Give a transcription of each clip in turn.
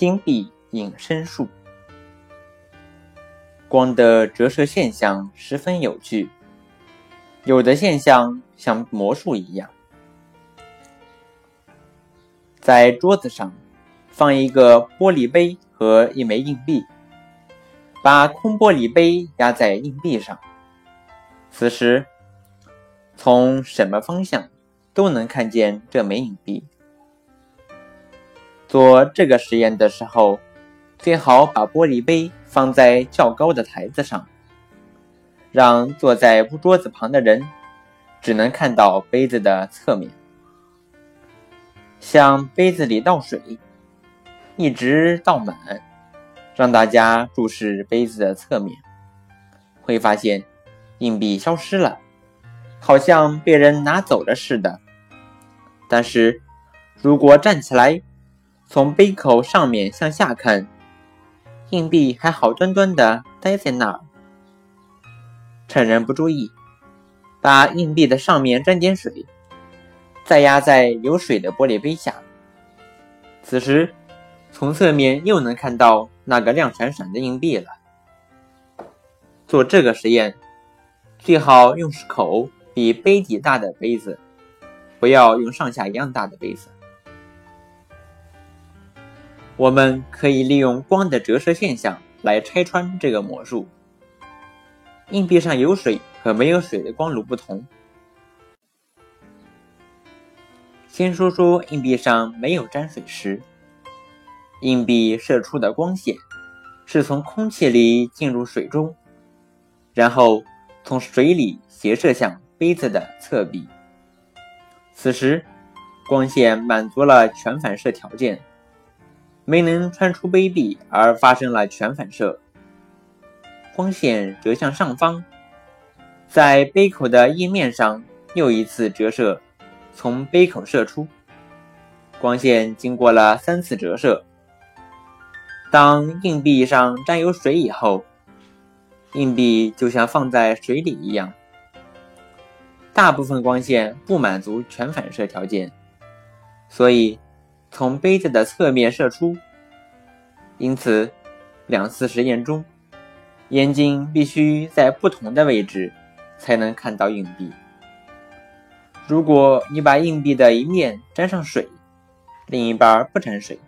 金币隐身术。光的折射现象十分有趣，有的现象像魔术一样。在桌子上放一个玻璃杯和一枚硬币，把空玻璃杯压在硬币上。此时，从什么方向都能看见这枚硬币。做这个实验的时候，最好把玻璃杯。放在较高的台子上，让坐在桌子旁的人只能看到杯子的侧面。向杯子里倒水，一直倒满，让大家注视杯子的侧面，会发现硬币消失了，好像被人拿走了似的。但是如果站起来，从杯口上面向下看，硬币还好端端的待在那儿，趁人不注意，把硬币的上面沾点水，再压在有水的玻璃杯下。此时，从侧面又能看到那个亮闪闪的硬币了。做这个实验，最好用口比杯底大的杯子，不要用上下一样大的杯子。我们可以利用光的折射现象来拆穿这个魔术。硬币上有水和没有水的光路不同。先说说硬币上没有沾水时，硬币射出的光线是从空气里进入水中，然后从水里斜射向杯子的侧壁。此时，光线满足了全反射条件。没能穿出杯壁，而发生了全反射，光线折向上方，在杯口的液面上又一次折射，从杯口射出。光线经过了三次折射，当硬币上沾有水以后，硬币就像放在水里一样。大部分光线不满足全反射条件，所以。从杯子的侧面射出，因此两次实验中，眼睛必须在不同的位置才能看到硬币。如果你把硬币的一面沾上水，另一半不沾水，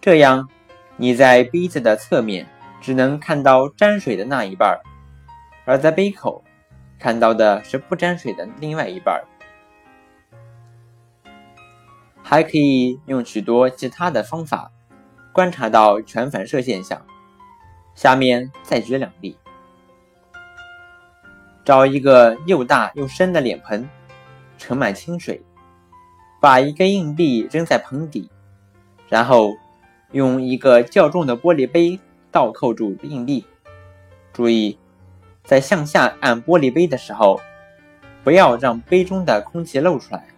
这样你在杯子的侧面只能看到沾水的那一半，而在杯口看到的是不沾水的另外一半。还可以用许多其他的方法观察到全反射现象。下面再举两例：找一个又大又深的脸盆，盛满清水，把一个硬币扔在盆底，然后用一个较重的玻璃杯倒扣住硬币。注意，在向下按玻璃杯的时候，不要让杯中的空气漏出来。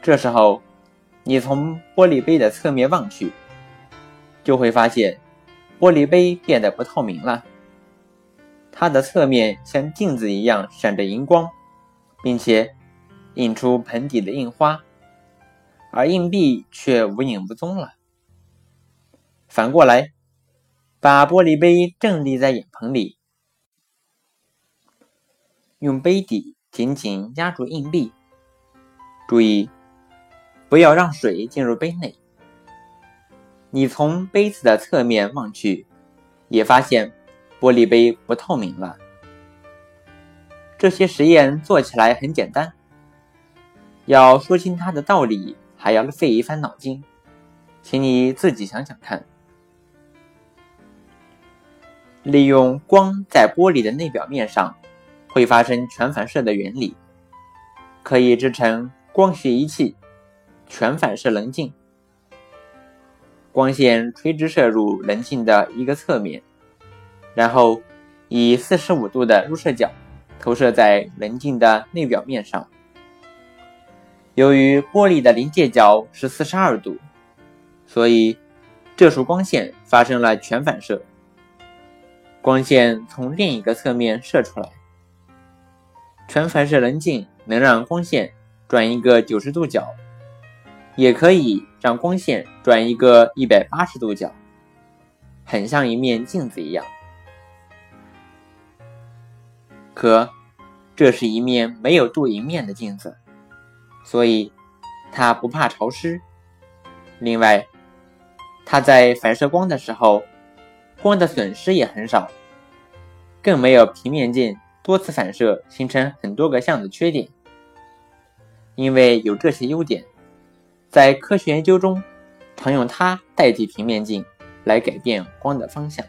这时候，你从玻璃杯的侧面望去，就会发现玻璃杯变得不透明了。它的侧面像镜子一样闪着荧光，并且映出盆底的印花，而硬币却无影无踪了。反过来，把玻璃杯正立在眼盆里，用杯底紧紧压住硬币，注意。不要让水进入杯内。你从杯子的侧面望去，也发现玻璃杯不透明了。这些实验做起来很简单，要说清它的道理，还要费一番脑筋。请你自己想想看。利用光在玻璃的内表面上会发生全反射的原理，可以制成光学仪器。全反射棱镜，光线垂直射入棱镜的一个侧面，然后以四十五度的入射角投射在棱镜的内表面上。由于玻璃的临界角是四十二度，所以这束光线发生了全反射。光线从另一个侧面射出来，全反射棱镜能让光线转一个九十度角。也可以让光线转一个一百八十度角，很像一面镜子一样。可，这是一面没有镀银面的镜子，所以它不怕潮湿。另外，它在反射光的时候，光的损失也很少，更没有平面镜多次反射形成很多个像的缺点。因为有这些优点，在科学研究中常用它代替平面镜来改变光的方向。